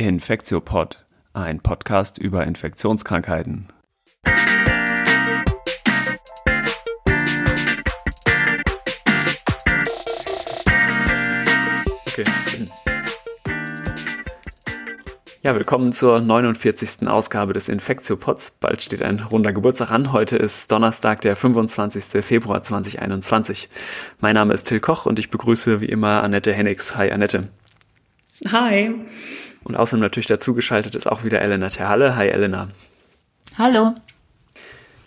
Infektiopod, ein Podcast über Infektionskrankheiten. Okay. Ja, willkommen zur 49. Ausgabe des Infektiopods. Bald steht ein runder Geburtstag an. Heute ist Donnerstag, der 25. Februar 2021. Mein Name ist Till Koch und ich begrüße wie immer Annette Hennigs. Hi Annette. Hi. Und außerdem natürlich dazugeschaltet ist auch wieder Elena Terhalle. Hi Elena. Hallo.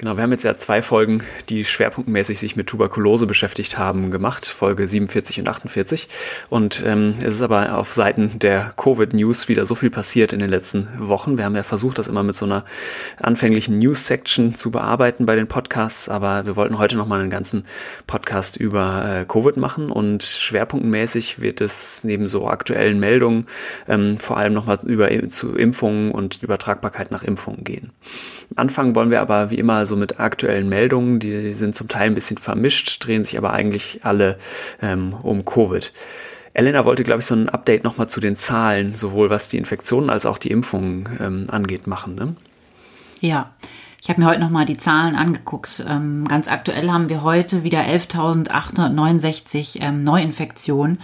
Genau, wir haben jetzt ja zwei Folgen, die schwerpunktmäßig sich mit Tuberkulose beschäftigt haben, gemacht, Folge 47 und 48. Und ähm, es ist aber auf Seiten der Covid-News wieder so viel passiert in den letzten Wochen. Wir haben ja versucht, das immer mit so einer anfänglichen News-Section zu bearbeiten bei den Podcasts, aber wir wollten heute nochmal einen ganzen Podcast über äh, Covid machen und schwerpunktmäßig wird es neben so aktuellen Meldungen ähm, vor allem nochmal über zu Impfungen und Übertragbarkeit nach Impfungen gehen. Anfangen wollen wir aber wie immer so mit aktuellen Meldungen, die sind zum Teil ein bisschen vermischt, drehen sich aber eigentlich alle ähm, um Covid. Elena wollte, glaube ich, so ein Update nochmal zu den Zahlen, sowohl was die Infektionen als auch die Impfungen ähm, angeht, machen. Ne? Ja, ich habe mir heute nochmal die Zahlen angeguckt. Ähm, ganz aktuell haben wir heute wieder 11.869 ähm, Neuinfektionen.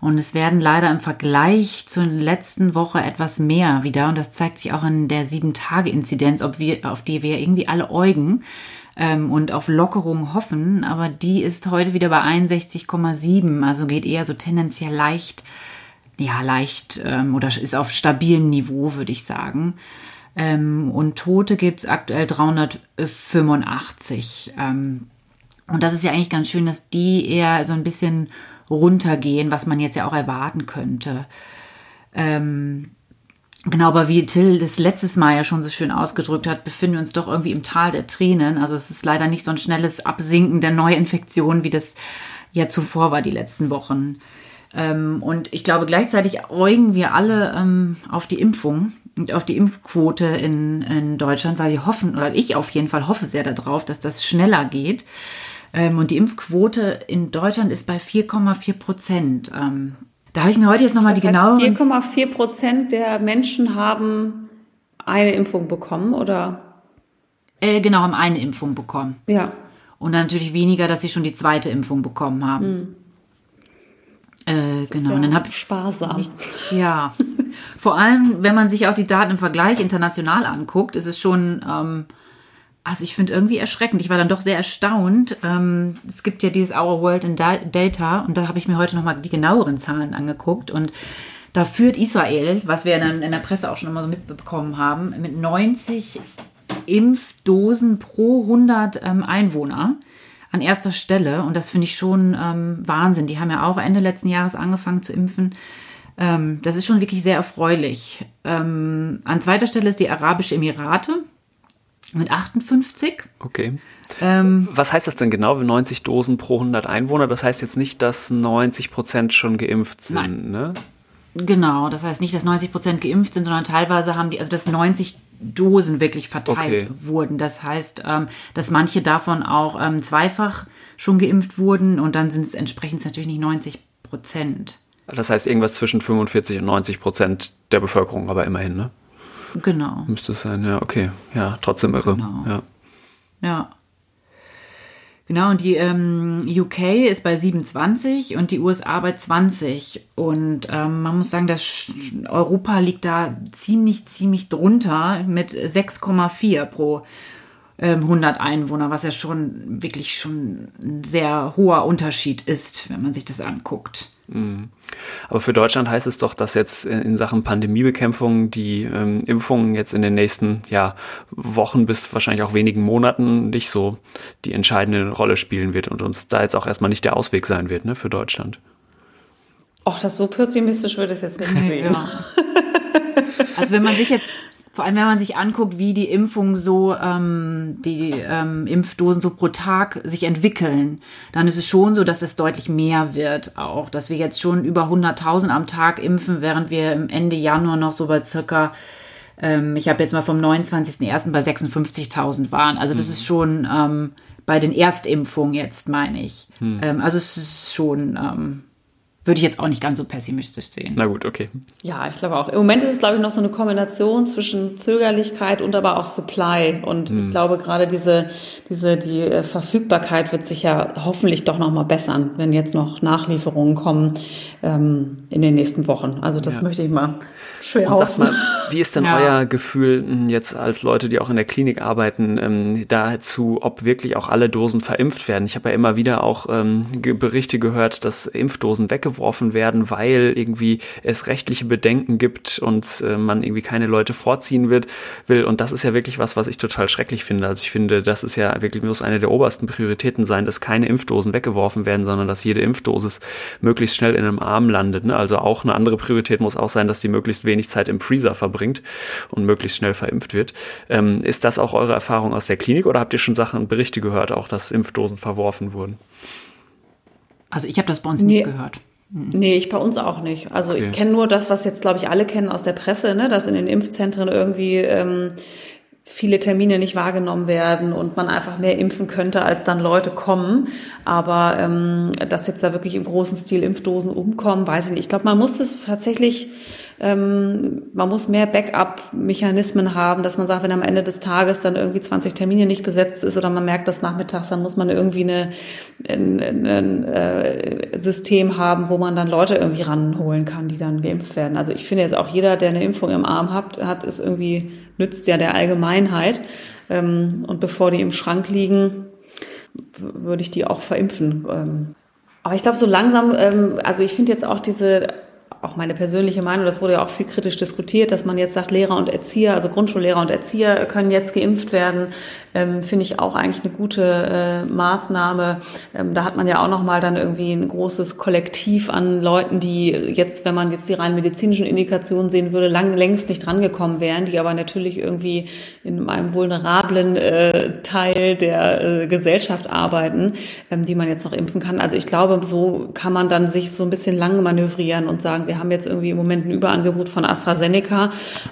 Und es werden leider im Vergleich zur letzten Woche etwas mehr wieder. Und das zeigt sich auch in der Sieben-Tage-Inzidenz, auf die wir irgendwie alle äugen ähm, und auf Lockerung hoffen. Aber die ist heute wieder bei 61,7. Also geht eher so tendenziell leicht, ja, leicht ähm, oder ist auf stabilem Niveau, würde ich sagen. Ähm, und Tote gibt es aktuell 385. Ähm, und das ist ja eigentlich ganz schön, dass die eher so ein bisschen runtergehen, was man jetzt ja auch erwarten könnte. Ähm, genau, aber wie Till das letztes Mal ja schon so schön ausgedrückt hat, befinden wir uns doch irgendwie im Tal der Tränen. Also es ist leider nicht so ein schnelles Absinken der Neuinfektionen, wie das ja zuvor war die letzten Wochen. Ähm, und ich glaube, gleichzeitig äugen wir alle ähm, auf die Impfung und auf die Impfquote in, in Deutschland, weil wir hoffen, oder ich auf jeden Fall hoffe sehr darauf, dass das schneller geht. Ähm, und die Impfquote in Deutschland ist bei 4,4 Prozent. Ähm, da habe ich mir heute jetzt nochmal die genaue. 4,4 Prozent der Menschen haben eine Impfung bekommen, oder? Äh, genau, haben eine Impfung bekommen. Ja. Und dann natürlich weniger, dass sie schon die zweite Impfung bekommen haben. Hm. Äh, genau, und dann habe ich sparsam. ja, vor allem, wenn man sich auch die Daten im Vergleich international anguckt, ist es schon ähm, also ich finde irgendwie erschreckend. Ich war dann doch sehr erstaunt. Ähm, es gibt ja dieses Our World in Data und da habe ich mir heute nochmal die genaueren Zahlen angeguckt und da führt Israel, was wir in, in der Presse auch schon immer so mitbekommen haben, mit 90 Impfdosen pro 100 ähm, Einwohner an erster Stelle und das finde ich schon ähm, Wahnsinn. Die haben ja auch Ende letzten Jahres angefangen zu impfen. Ähm, das ist schon wirklich sehr erfreulich. Ähm, an zweiter Stelle ist die Arabische Emirate mit 58. Okay. Ähm, Was heißt das denn genau? 90 Dosen pro 100 Einwohner? Das heißt jetzt nicht, dass 90 Prozent schon geimpft sind, nein. ne? Genau, das heißt nicht, dass 90 Prozent geimpft sind, sondern teilweise haben die, also dass 90 Dosen wirklich verteilt okay. wurden. Das heißt, ähm, dass manche davon auch ähm, zweifach schon geimpft wurden und dann sind es entsprechend natürlich nicht 90 Prozent. Das heißt irgendwas zwischen 45 und 90 Prozent der Bevölkerung, aber immerhin, ne? Genau. Müsste es sein, ja, okay. Ja, trotzdem irre. Genau. Ja. ja. Genau, und die ähm, UK ist bei 27 und die USA bei 20. Und ähm, man muss sagen, dass Europa liegt da ziemlich, ziemlich drunter mit 6,4 pro 100 Einwohner, was ja schon wirklich schon ein sehr hoher Unterschied ist, wenn man sich das anguckt. Mhm. Aber für Deutschland heißt es doch, dass jetzt in Sachen Pandemiebekämpfung die ähm, Impfungen jetzt in den nächsten ja, Wochen bis wahrscheinlich auch wenigen Monaten nicht so die entscheidende Rolle spielen wird und uns da jetzt auch erstmal nicht der Ausweg sein wird ne, für Deutschland. Ach, das so pessimistisch würde es jetzt nicht nehmen. Ja. Also wenn man sich jetzt vor allem, wenn man sich anguckt, wie die Impfungen so, ähm, die ähm, Impfdosen so pro Tag sich entwickeln, dann ist es schon so, dass es deutlich mehr wird auch. Dass wir jetzt schon über 100.000 am Tag impfen, während wir im Ende Januar noch so bei circa, ähm, ich habe jetzt mal vom 29.01. bei 56.000 waren. Also das hm. ist schon ähm, bei den Erstimpfungen jetzt, meine ich. Hm. Ähm, also es ist schon, ähm, würde ich jetzt auch nicht ganz so pessimistisch sehen. Na gut, okay. Ja, ich glaube auch. Im Moment ist es, glaube ich, noch so eine Kombination zwischen Zögerlichkeit und aber auch Supply. Und mhm. ich glaube, gerade diese, diese, die äh, Verfügbarkeit wird sich ja hoffentlich doch noch mal bessern, wenn jetzt noch Nachlieferungen kommen ähm, in den nächsten Wochen. Also das ja. möchte ich mal schwer hoffen. Mal, wie ist denn ja. euer Gefühl hm, jetzt als Leute, die auch in der Klinik arbeiten, ähm, dazu, ob wirklich auch alle Dosen verimpft werden? Ich habe ja immer wieder auch ähm, Berichte gehört, dass Impfdosen weggeworfen weggeworfen werden, weil irgendwie es rechtliche Bedenken gibt und äh, man irgendwie keine Leute vorziehen wird, will. Und das ist ja wirklich was, was ich total schrecklich finde. Also ich finde, das ist ja wirklich muss eine der obersten Prioritäten sein, dass keine Impfdosen weggeworfen werden, sondern dass jede Impfdosis möglichst schnell in einem Arm landet. Ne? Also auch eine andere Priorität muss auch sein, dass die möglichst wenig Zeit im Freezer verbringt und möglichst schnell verimpft wird. Ähm, ist das auch eure Erfahrung aus der Klinik oder habt ihr schon Sachen, Berichte gehört, auch dass Impfdosen verworfen wurden? Also ich habe das bei uns nee. nicht gehört. Nee, ich bei uns auch nicht. Also okay. ich kenne nur das, was jetzt, glaube ich, alle kennen aus der Presse, ne, dass in den Impfzentren irgendwie ähm, viele Termine nicht wahrgenommen werden und man einfach mehr impfen könnte, als dann Leute kommen. Aber ähm, dass jetzt da wirklich im großen Stil Impfdosen umkommen, weiß ich nicht. Ich glaube, man muss das tatsächlich ähm, man muss mehr Backup-Mechanismen haben, dass man sagt, wenn am Ende des Tages dann irgendwie 20 Termine nicht besetzt ist oder man merkt das nachmittags, dann muss man irgendwie eine, ein, ein, ein äh, System haben, wo man dann Leute irgendwie ranholen kann, die dann geimpft werden. Also ich finde jetzt auch jeder, der eine Impfung im Arm hat, hat ist irgendwie nützt ja der Allgemeinheit. Ähm, und bevor die im Schrank liegen, würde ich die auch verimpfen. Ähm, aber ich glaube, so langsam, ähm, also ich finde jetzt auch diese auch meine persönliche Meinung, das wurde ja auch viel kritisch diskutiert, dass man jetzt sagt, Lehrer und Erzieher, also Grundschullehrer und Erzieher können jetzt geimpft werden, ähm, finde ich auch eigentlich eine gute äh, Maßnahme. Ähm, da hat man ja auch nochmal dann irgendwie ein großes Kollektiv an Leuten, die jetzt, wenn man jetzt die rein medizinischen Indikationen sehen würde, lang längst nicht drangekommen wären, die aber natürlich irgendwie in einem vulnerablen äh, Teil der äh, Gesellschaft arbeiten, ähm, die man jetzt noch impfen kann. Also ich glaube, so kann man dann sich so ein bisschen lang manövrieren und sagen, wir haben jetzt irgendwie im Moment ein Überangebot von AstraZeneca,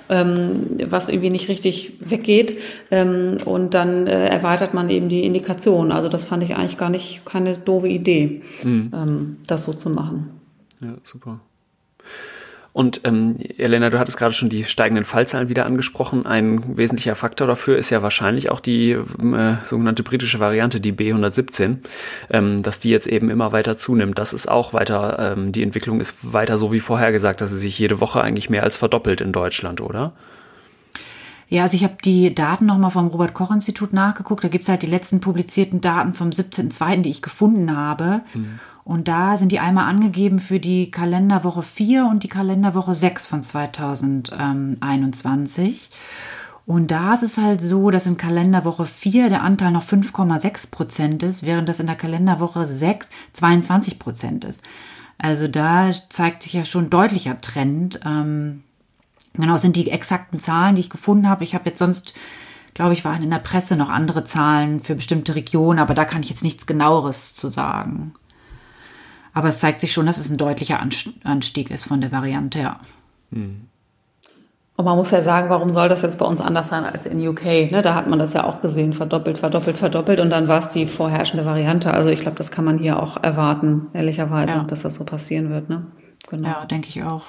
ähm, was irgendwie nicht richtig weggeht. Ähm, und dann äh, erweitert man eben die Indikation. Also das fand ich eigentlich gar nicht keine doofe Idee, mhm. ähm, das so zu machen. Ja, super. Und ähm, Elena, du hattest gerade schon die steigenden Fallzahlen wieder angesprochen. Ein wesentlicher Faktor dafür ist ja wahrscheinlich auch die äh, sogenannte britische Variante, die B117, ähm, dass die jetzt eben immer weiter zunimmt. Das ist auch weiter, ähm, die Entwicklung ist weiter so wie vorhergesagt, dass sie sich jede Woche eigentlich mehr als verdoppelt in Deutschland, oder? Ja, also ich habe die Daten nochmal vom Robert Koch Institut nachgeguckt. Da gibt's halt die letzten publizierten Daten vom 17.02., die ich gefunden habe. Mhm. Und da sind die einmal angegeben für die Kalenderwoche 4 und die Kalenderwoche 6 von 2021. Und da ist es halt so, dass in Kalenderwoche 4 der Anteil noch 5,6 Prozent ist, während das in der Kalenderwoche 6 22 Prozent ist. Also da zeigt sich ja schon deutlicher Trend. Ähm, genau, sind die exakten Zahlen, die ich gefunden habe. Ich habe jetzt sonst, glaube ich, waren in der Presse noch andere Zahlen für bestimmte Regionen, aber da kann ich jetzt nichts genaueres zu sagen. Aber es zeigt sich schon, dass es ein deutlicher Anstieg ist von der Variante, ja. Und man muss ja sagen, warum soll das jetzt bei uns anders sein als in UK? Ne, da hat man das ja auch gesehen, verdoppelt, verdoppelt, verdoppelt und dann war es die vorherrschende Variante. Also ich glaube, das kann man hier auch erwarten, ehrlicherweise, ja. dass das so passieren wird. Ne? Genau. Ja, denke ich auch.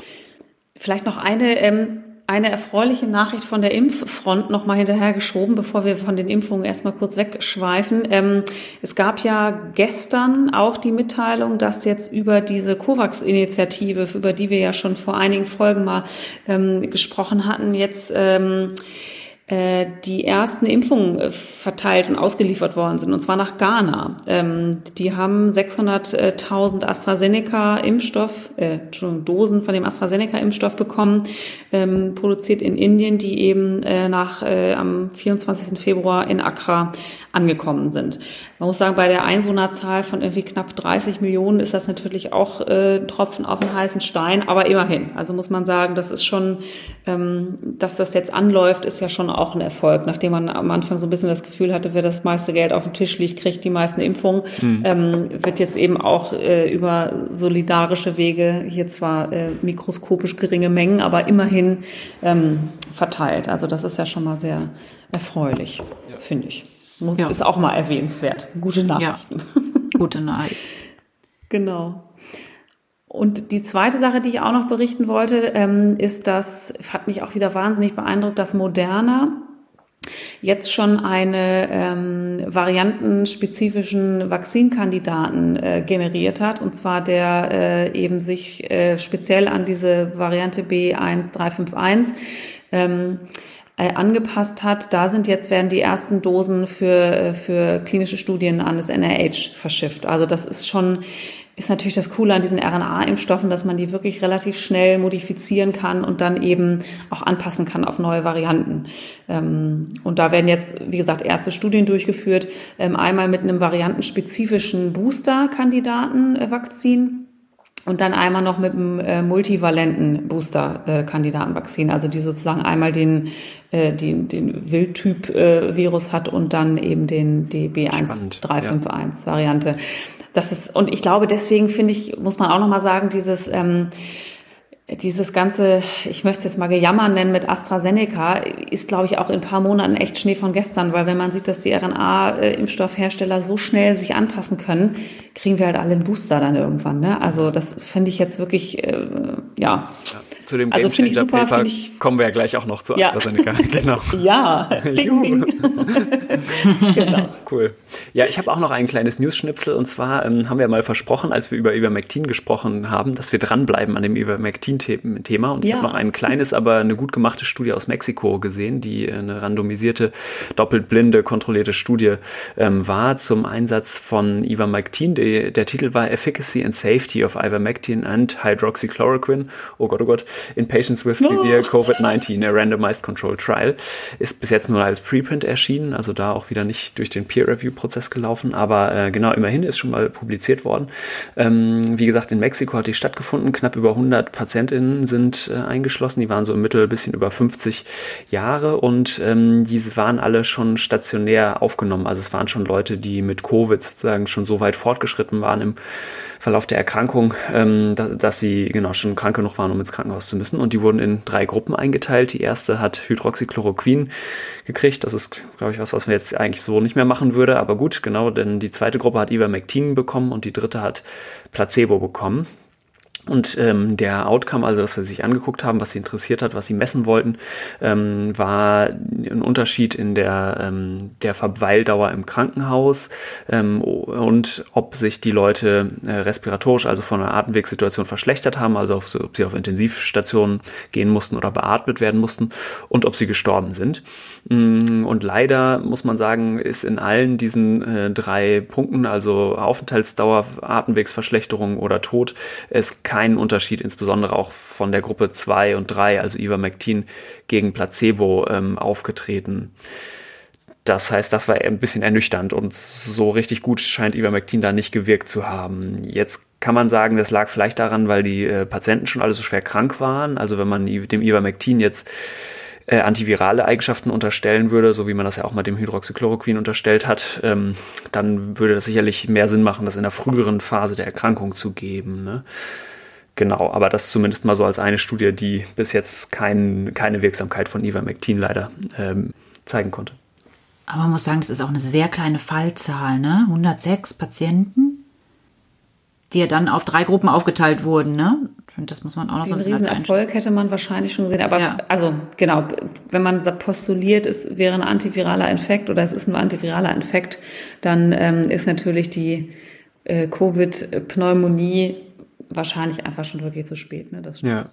Vielleicht noch eine ähm, eine erfreuliche Nachricht von der Impffront noch mal hinterhergeschoben, bevor wir von den Impfungen erstmal kurz wegschweifen. Ähm, es gab ja gestern auch die Mitteilung, dass jetzt über diese COVAX-Initiative, über die wir ja schon vor einigen Folgen mal ähm, gesprochen hatten, jetzt ähm, äh, die ersten Impfungen äh, verteilt und ausgeliefert worden sind, und zwar nach Ghana. Ähm, die haben 600.000 AstraZeneca-Impfstoff, äh, Dosen von dem AstraZeneca-Impfstoff bekommen, ähm, produziert in Indien, die eben äh, nach äh, am 24. Februar in Accra angekommen sind. Man muss sagen, bei der Einwohnerzahl von irgendwie knapp 30 Millionen ist das natürlich auch äh, Tropfen auf den heißen Stein, aber immerhin. Also muss man sagen, das ist schon, ähm, dass das jetzt anläuft, ist ja schon auch ein Erfolg. Nachdem man am Anfang so ein bisschen das Gefühl hatte, wer das meiste Geld auf dem Tisch liegt, kriegt die meisten Impfungen, mhm. ähm, wird jetzt eben auch äh, über solidarische Wege, hier zwar äh, mikroskopisch geringe Mengen, aber immerhin ähm, verteilt. Also das ist ja schon mal sehr erfreulich, ja. finde ich. Ja. Ist auch mal erwähnenswert. Gute Nachrichten. Ja. Gute Nachrichten. genau. Und die zweite Sache, die ich auch noch berichten wollte, ähm, ist, dass, hat mich auch wieder wahnsinnig beeindruckt, dass Moderna jetzt schon eine ähm, variantenspezifischen Vakzinkandidaten äh, generiert hat, und zwar der äh, eben sich äh, speziell an diese Variante B1351 ähm, äh, angepasst hat. Da sind jetzt werden die ersten Dosen für äh, für klinische Studien an das NIH verschifft. Also das ist schon ist natürlich das Coole an diesen RNA-Impfstoffen, dass man die wirklich relativ schnell modifizieren kann und dann eben auch anpassen kann auf neue Varianten. Ähm, und da werden jetzt, wie gesagt, erste Studien durchgeführt, ähm, einmal mit einem variantenspezifischen Booster-Kandidaten-Vakzin und dann einmal noch mit einem äh, multivalenten Booster-Kandidatenvakzin, also die sozusagen einmal den, äh, den, den Wildtyp-Virus äh, hat und dann eben den DB1351-Variante. Ja das ist, und ich glaube, deswegen finde ich, muss man auch nochmal sagen, dieses, ähm, dieses ganze, ich möchte es jetzt mal Gejammer nennen mit AstraZeneca, ist, glaube ich, auch in ein paar Monaten echt Schnee von gestern, weil wenn man sieht, dass die RNA-Impfstoffhersteller so schnell sich anpassen können, kriegen wir halt alle einen Booster dann irgendwann. Ne? Also das finde ich jetzt wirklich, äh, ja. ja zu dem also Game Changer super, Paper kommen wir ja gleich auch noch zu ja. AstraZeneca. Genau. ja, ding, ding. genau. Cool. Ja, ich habe auch noch ein kleines News-Schnipsel und zwar ähm, haben wir mal versprochen, als wir über Ivermectin gesprochen haben, dass wir dranbleiben an dem Ivermectin-Thema und ich ja. habe noch ein kleines, aber eine gut gemachte Studie aus Mexiko gesehen, die eine randomisierte, doppelt blinde, kontrollierte Studie ähm, war zum Einsatz von Ivermectin. Der Titel war Efficacy and Safety of Ivermectin and Hydroxychloroquine. Oh Gott, oh Gott in Patients with Severe COVID-19, a Randomized Control Trial. Ist bis jetzt nur als Preprint erschienen, also da auch wieder nicht durch den Peer-Review-Prozess gelaufen, aber äh, genau, immerhin ist schon mal publiziert worden. Ähm, wie gesagt, in Mexiko hat die stattgefunden, knapp über 100 PatientInnen sind äh, eingeschlossen, die waren so im Mittel ein bisschen über 50 Jahre. Und ähm, diese waren alle schon stationär aufgenommen, also es waren schon Leute, die mit Covid sozusagen schon so weit fortgeschritten waren im Verlauf der Erkrankung, ähm, dass, dass sie genau schon krank genug waren, um ins Krankenhaus zu müssen. Und die wurden in drei Gruppen eingeteilt. Die erste hat Hydroxychloroquin gekriegt. Das ist, glaube ich, was, was man jetzt eigentlich so nicht mehr machen würde. Aber gut, genau, denn die zweite Gruppe hat Ivermectin bekommen und die dritte hat Placebo bekommen. Und ähm, der Outcome, also das, was sie sich angeguckt haben, was sie interessiert hat, was sie messen wollten, ähm, war ein Unterschied in der, ähm, der Verweildauer im Krankenhaus ähm, und ob sich die Leute äh, respiratorisch, also von der Atemwegssituation verschlechtert haben, also auf, ob sie auf Intensivstationen gehen mussten oder beatmet werden mussten und ob sie gestorben sind. Mm, und leider muss man sagen, ist in allen diesen äh, drei Punkten, also Aufenthaltsdauer, Atemwegsverschlechterung oder Tod, es keinen Unterschied, insbesondere auch von der Gruppe 2 und 3, also Ivermectin gegen Placebo, ähm, aufgetreten. Das heißt, das war ein bisschen ernüchternd und so richtig gut scheint Ivermectin da nicht gewirkt zu haben. Jetzt kann man sagen, das lag vielleicht daran, weil die äh, Patienten schon alle so schwer krank waren. Also wenn man dem Ivermectin jetzt äh, antivirale Eigenschaften unterstellen würde, so wie man das ja auch mal dem Hydroxychloroquin unterstellt hat, ähm, dann würde das sicherlich mehr Sinn machen, das in der früheren Phase der Erkrankung zu geben. Ne? Genau, aber das zumindest mal so als eine Studie, die bis jetzt kein, keine Wirksamkeit von Ivermectin leider ähm, zeigen konnte. Aber man muss sagen, das ist auch eine sehr kleine Fallzahl, ne? 106 Patienten, die ja dann auf drei Gruppen aufgeteilt wurden, ne? Ich finde, das muss man auch noch Den so ein bisschen Erfolg hätte man wahrscheinlich schon gesehen. Aber ja. also genau, wenn man postuliert, es wäre ein antiviraler Infekt oder es ist ein antiviraler Infekt, dann ähm, ist natürlich die äh, Covid-Pneumonie wahrscheinlich einfach schon wirklich zu spät. Ne? Das ja.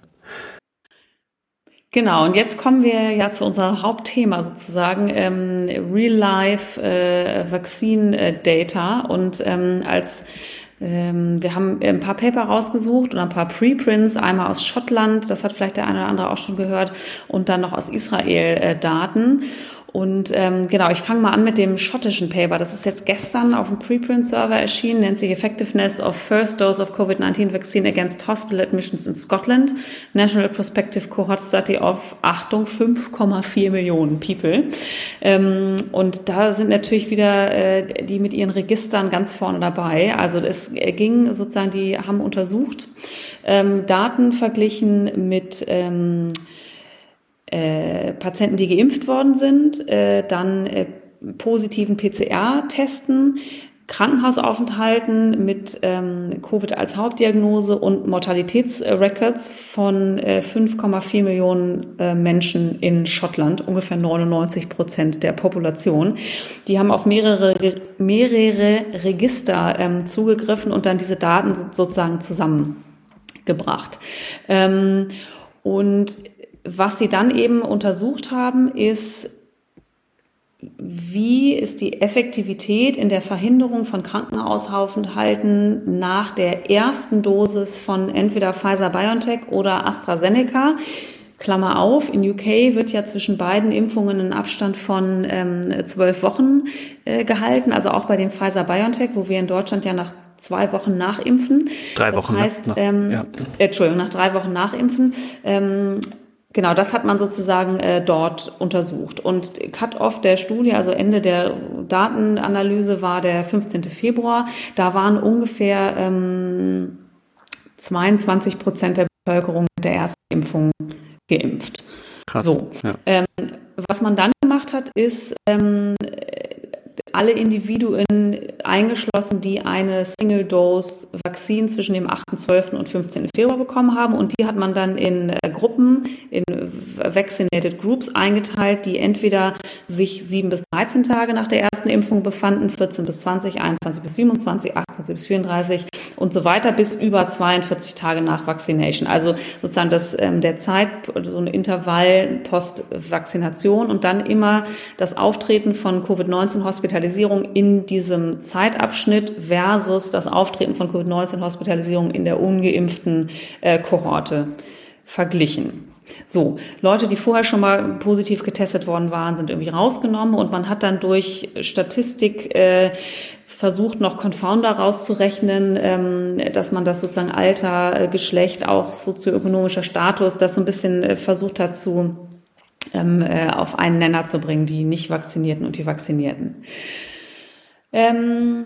Genau, und jetzt kommen wir ja zu unserem Hauptthema sozusagen, ähm, Real-Life äh, Vaccine äh, Data. Und ähm, als ähm, wir haben ein paar Paper rausgesucht und ein paar Preprints, einmal aus Schottland, das hat vielleicht der eine oder andere auch schon gehört, und dann noch aus Israel äh, Daten. Und ähm, genau, ich fange mal an mit dem schottischen Paper. Das ist jetzt gestern auf dem Preprint-Server erschienen, nennt sich Effectiveness of First Dose of COVID-19 Vaccine Against Hospital Admissions in Scotland, National Prospective Cohort Study of, Achtung, 5,4 Millionen People. Ähm, und da sind natürlich wieder äh, die mit ihren Registern ganz vorne dabei. Also es ging sozusagen, die haben untersucht, ähm, Daten verglichen mit ähm, äh, Patienten, die geimpft worden sind, äh, dann äh, positiven PCR-Testen Krankenhausaufenthalten mit ähm, Covid als Hauptdiagnose und Mortalitätsrecords von äh, 5,4 Millionen äh, Menschen in Schottland, ungefähr 99 Prozent der Population. Die haben auf mehrere, mehrere Register ähm, zugegriffen und dann diese Daten sozusagen zusammengebracht. Ähm, und was sie dann eben untersucht haben, ist wie ist die Effektivität in der Verhinderung von Krankenhausaufenthalten nach der ersten Dosis von entweder Pfizer BioNTech oder AstraZeneca? Klammer auf, in UK wird ja zwischen beiden Impfungen ein Abstand von ähm, zwölf Wochen äh, gehalten, also auch bei dem Pfizer BioNTech, wo wir in Deutschland ja nach zwei Wochen nachimpfen. Drei Wochen. Das heißt, nach, ähm, ja. Entschuldigung, nach drei Wochen nachimpfen. Ähm, Genau, das hat man sozusagen äh, dort untersucht. Und Cut-off der Studie, also Ende der Datenanalyse, war der 15. Februar. Da waren ungefähr ähm, 22 Prozent der Bevölkerung mit der ersten Impfung geimpft. Krass. So. Ja. Ähm, was man dann gemacht hat, ist ähm, alle Individuen eingeschlossen, die eine Single-Dose-Vakzin zwischen dem 8.12. und 15. Februar bekommen haben. Und die hat man dann in äh, Gruppen, in Vaccinated Groups eingeteilt, die entweder sich 7 bis 13 Tage nach der ersten Impfung befanden, 14 bis 20, 21 bis 27, 28 bis 34 und so weiter, bis über 42 Tage nach Vaccination. Also sozusagen das, ähm, der Zeit, so ein Intervall post-Vaccination und dann immer das Auftreten von Covid-19-Hospitalisierung Hospitalisierung in diesem Zeitabschnitt versus das Auftreten von Covid-19-Hospitalisierung in der ungeimpften äh, Kohorte verglichen. So, Leute, die vorher schon mal positiv getestet worden waren, sind irgendwie rausgenommen und man hat dann durch Statistik äh, versucht, noch Confounder rauszurechnen, ähm, dass man das sozusagen Alter, äh, Geschlecht, auch sozioökonomischer Status, das so ein bisschen äh, versucht hat zu ähm, äh, auf einen Nenner zu bringen, die nicht Vaccinierten und die Vaccinierten. Ähm,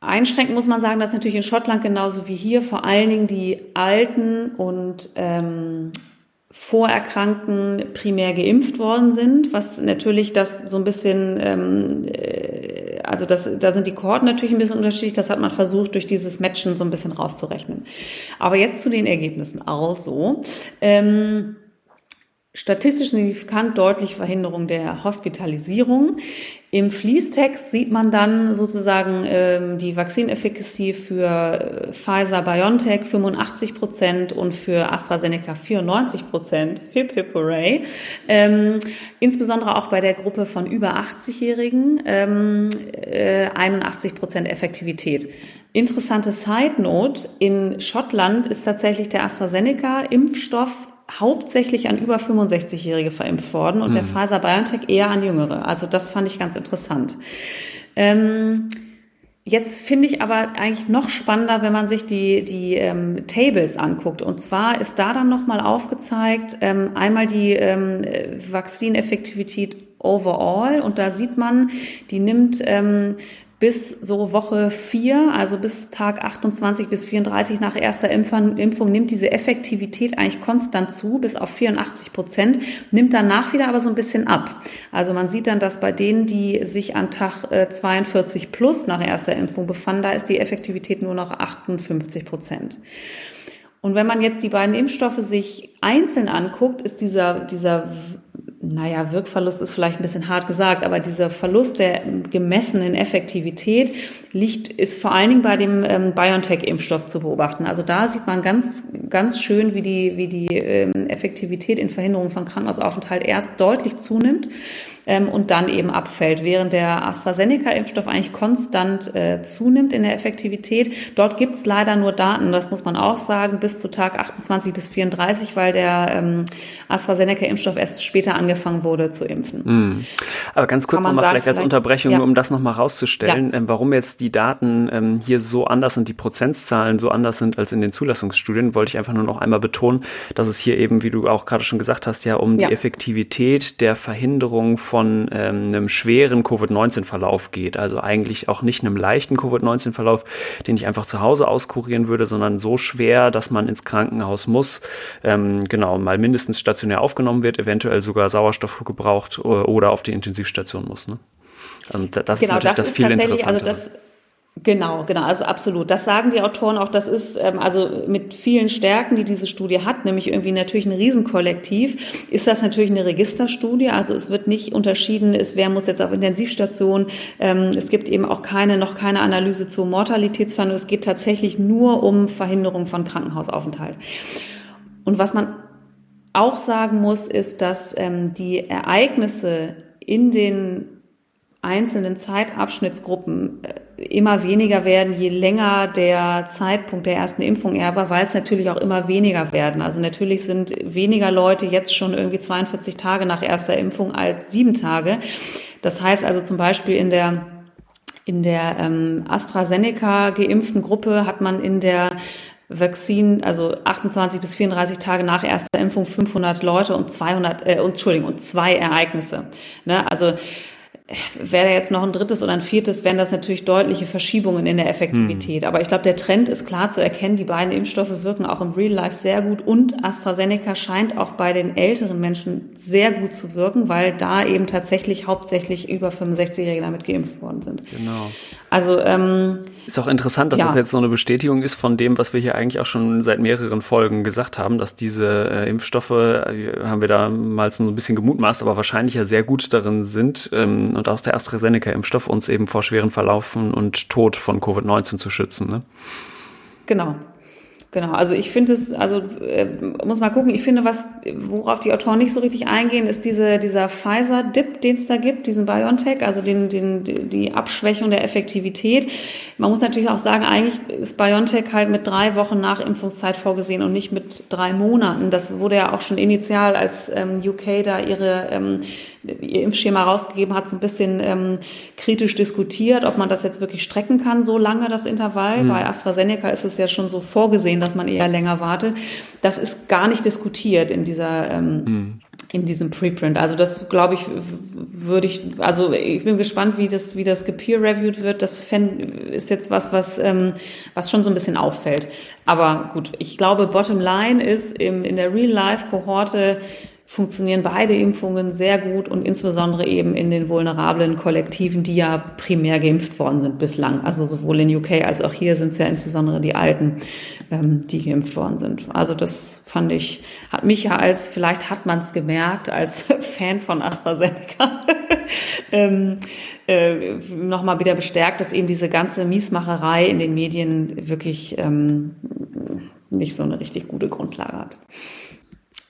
einschränken muss man sagen, dass natürlich in Schottland genauso wie hier vor allen Dingen die Alten und ähm, Vorerkrankten primär geimpft worden sind, was natürlich das so ein bisschen, ähm, äh, also das, da sind die Kohorten natürlich ein bisschen unterschiedlich, das hat man versucht durch dieses Matchen so ein bisschen rauszurechnen. Aber jetzt zu den Ergebnissen. Also, ähm, statistisch signifikant deutlich Verhinderung der Hospitalisierung. Im Fließtext sieht man dann sozusagen ähm, die Vaccine-Efficacy für äh, Pfizer BioNTech 85 Prozent und für AstraZeneca 94 Prozent. Hip, hip, hooray. Ähm, insbesondere auch bei der Gruppe von über 80-Jährigen ähm, äh, 81 Prozent Effektivität. Interessante Side Note, in Schottland ist tatsächlich der AstraZeneca-Impfstoff hauptsächlich an über 65-Jährige verimpft worden und mhm. der Pfizer BioNTech eher an Jüngere. Also das fand ich ganz interessant. Ähm, Jetzt finde ich aber eigentlich noch spannender, wenn man sich die, die ähm, Tables anguckt. Und zwar ist da dann nochmal aufgezeigt, ähm, einmal die ähm, Vakzineffektivität overall. Und da sieht man, die nimmt ähm, bis so Woche vier, also bis Tag 28 bis 34 nach erster Impfung, nimmt diese Effektivität eigentlich konstant zu, bis auf 84 Prozent, nimmt danach wieder aber so ein bisschen ab. Also man sieht dann, dass bei denen, die sich an Tag 42 äh, plus nach erster Impfung befanden, da ist die Effektivität nur noch 58 Prozent. Und wenn man jetzt die beiden Impfstoffe sich einzeln anguckt, ist dieser, dieser naja, Wirkverlust ist vielleicht ein bisschen hart gesagt, aber dieser Verlust der gemessenen Effektivität liegt, ist vor allen Dingen bei dem ähm, BioNTech-Impfstoff zu beobachten. Also da sieht man ganz, ganz schön, wie die, wie die ähm, Effektivität in Verhinderung von Krankenhausaufenthalt erst deutlich zunimmt ähm, und dann eben abfällt, während der AstraZeneca-Impfstoff eigentlich konstant äh, zunimmt in der Effektivität. Dort gibt's leider nur Daten, das muss man auch sagen, bis zu Tag 28 bis 34, weil der ähm, AstraZeneca-Impfstoff erst später angefangen wurde zu impfen. Mm. Aber ganz kurz nochmal vielleicht, vielleicht als Unterbrechung, ja. nur um das nochmal rauszustellen, ja. ähm, warum jetzt die Daten ähm, hier so anders sind, die Prozentzahlen so anders sind als in den Zulassungsstudien, wollte ich einfach nur noch einmal betonen, dass es hier eben, wie du auch gerade schon gesagt hast, ja um ja. die Effektivität der Verhinderung von von ähm, einem schweren Covid-19-Verlauf geht. Also eigentlich auch nicht einem leichten Covid-19-Verlauf, den ich einfach zu Hause auskurieren würde, sondern so schwer, dass man ins Krankenhaus muss, ähm, genau, mal mindestens stationär aufgenommen wird, eventuell sogar Sauerstoff gebraucht oder auf die Intensivstation muss. Ne? Und das genau, ist natürlich das, das viel tatsächlich, also das Genau, genau, also absolut. Das sagen die Autoren auch. Das ist ähm, also mit vielen Stärken, die diese Studie hat, nämlich irgendwie natürlich ein Riesenkollektiv, ist das natürlich eine Registerstudie. Also es wird nicht unterschieden, ist, wer muss jetzt auf Intensivstation. Ähm, es gibt eben auch keine, noch keine Analyse zu Mortalitätsverhandlung. Es geht tatsächlich nur um Verhinderung von Krankenhausaufenthalt. Und was man auch sagen muss, ist, dass ähm, die Ereignisse in den einzelnen Zeitabschnittsgruppen äh, immer weniger werden, je länger der Zeitpunkt der ersten Impfung er war, weil es natürlich auch immer weniger werden. Also natürlich sind weniger Leute jetzt schon irgendwie 42 Tage nach erster Impfung als sieben Tage. Das heißt also zum Beispiel in der in der ähm, AstraZeneca geimpften Gruppe hat man in der Vaccine, also 28 bis 34 Tage nach erster Impfung 500 Leute und 200, äh, Entschuldigung, und zwei Ereignisse. Ne? Also wäre jetzt noch ein drittes oder ein viertes, wären das natürlich deutliche Verschiebungen in der Effektivität. Hm. Aber ich glaube, der Trend ist klar zu erkennen. Die beiden Impfstoffe wirken auch im Real Life sehr gut und AstraZeneca scheint auch bei den älteren Menschen sehr gut zu wirken, weil da eben tatsächlich hauptsächlich über 65-Jährige damit geimpft worden sind. Genau. Also ähm, ist auch interessant, dass ja. das jetzt so eine Bestätigung ist von dem, was wir hier eigentlich auch schon seit mehreren Folgen gesagt haben, dass diese äh, Impfstoffe, äh, haben wir damals nur ein bisschen gemutmaßt, aber wahrscheinlich ja sehr gut darin sind ähm, und aus der AstraZeneca-Impfstoff uns eben vor schweren Verlaufen und Tod von Covid-19 zu schützen. Ne? Genau. Genau, also ich finde es, also äh, muss mal gucken, ich finde, was, worauf die Autoren nicht so richtig eingehen, ist diese, dieser Pfizer-Dip, den es da gibt, diesen BioNTech, also den, den, die Abschwächung der Effektivität. Man muss natürlich auch sagen, eigentlich ist BioNTech halt mit drei Wochen nach Impfungszeit vorgesehen und nicht mit drei Monaten. Das wurde ja auch schon initial, als ähm, UK da ihre ähm, ihr Impfschema rausgegeben hat, so ein bisschen ähm, kritisch diskutiert, ob man das jetzt wirklich strecken kann, so lange das Intervall. Mhm. Bei AstraZeneca ist es ja schon so vorgesehen, dass man eher länger wartet. Das ist gar nicht diskutiert in dieser ähm, mhm in diesem Preprint. Also das glaube ich würde ich also ich bin gespannt, wie das wie das gepeer reviewed wird. Das ist jetzt was was ähm, was schon so ein bisschen auffällt. Aber gut, ich glaube Bottom Line ist im, in der Real Life Kohorte funktionieren beide Impfungen sehr gut und insbesondere eben in den vulnerablen Kollektiven, die ja primär geimpft worden sind bislang. Also sowohl in UK als auch hier sind es ja insbesondere die Alten, ähm, die geimpft worden sind. Also das fand ich, hat mich ja als, vielleicht hat man es gemerkt, als Fan von AstraZeneca, ähm, äh, nochmal wieder bestärkt, dass eben diese ganze Miesmacherei in den Medien wirklich ähm, nicht so eine richtig gute Grundlage hat.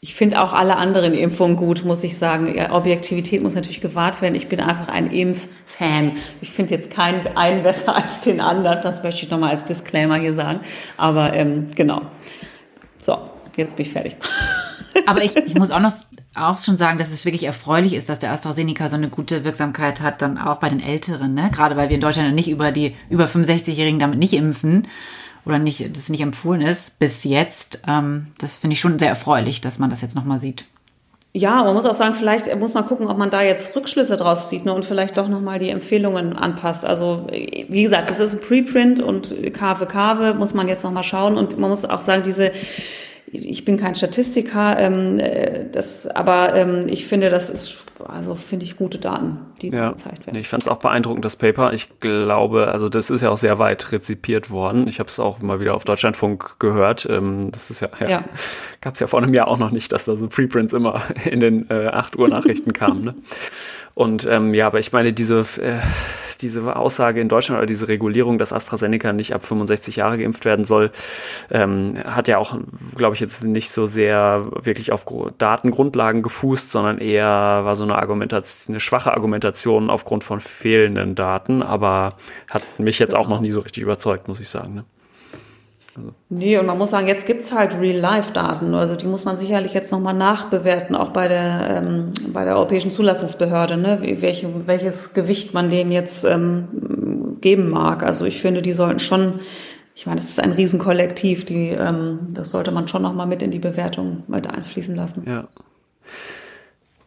Ich finde auch alle anderen Impfungen gut, muss ich sagen. Ja, Objektivität muss natürlich gewahrt werden. Ich bin einfach ein Impffan. Ich finde jetzt keinen einen besser als den anderen. Das möchte ich nochmal als Disclaimer hier sagen. Aber ähm, genau. So, jetzt bin ich fertig. Aber ich, ich muss auch noch auch schon sagen, dass es wirklich erfreulich ist, dass der AstraZeneca so eine gute Wirksamkeit hat, dann auch bei den Älteren, ne? Gerade weil wir in Deutschland nicht über die über 65-Jährigen damit nicht impfen oder nicht, das nicht empfohlen ist bis jetzt. Ähm, das finde ich schon sehr erfreulich, dass man das jetzt nochmal sieht. Ja, man muss auch sagen, vielleicht muss man gucken, ob man da jetzt Rückschlüsse draus zieht ne, und vielleicht doch nochmal die Empfehlungen anpasst. Also wie gesagt, das ist ein Preprint und Kave Kave muss man jetzt nochmal schauen und man muss auch sagen, diese ich bin kein Statistiker, ähm, äh, das, aber ähm, ich finde, das ist, also finde ich gute Daten, die ja, gezeigt werden. Ich fand es auch beeindruckend, das Paper. Ich glaube, also das ist ja auch sehr weit rezipiert worden. Ich habe es auch mal wieder auf Deutschlandfunk gehört. Ähm, das ist ja, ja, ja. gab es ja vor einem Jahr auch noch nicht, dass da so Preprints immer in den äh, 8 Uhr Nachrichten kamen. Ne? Und ähm, ja, aber ich meine, diese äh, diese Aussage in Deutschland oder diese Regulierung, dass AstraZeneca nicht ab 65 Jahre geimpft werden soll, ähm, hat ja auch, glaube ich, jetzt nicht so sehr wirklich auf Datengrundlagen gefußt, sondern eher war so eine Argumentation, eine schwache Argumentation aufgrund von fehlenden Daten, aber hat mich jetzt auch noch nie so richtig überzeugt, muss ich sagen. Ne? Also. Nee, und man muss sagen, jetzt gibt's halt Real-Life-Daten. Also die muss man sicherlich jetzt nochmal nachbewerten, auch bei der, ähm, bei der Europäischen Zulassungsbehörde, ne? Welche, welches Gewicht man denen jetzt ähm, geben mag. Also ich finde, die sollten schon, ich meine, das ist ein Riesenkollektiv, die, ähm, das sollte man schon nochmal mit in die Bewertung mit einfließen lassen. Ja.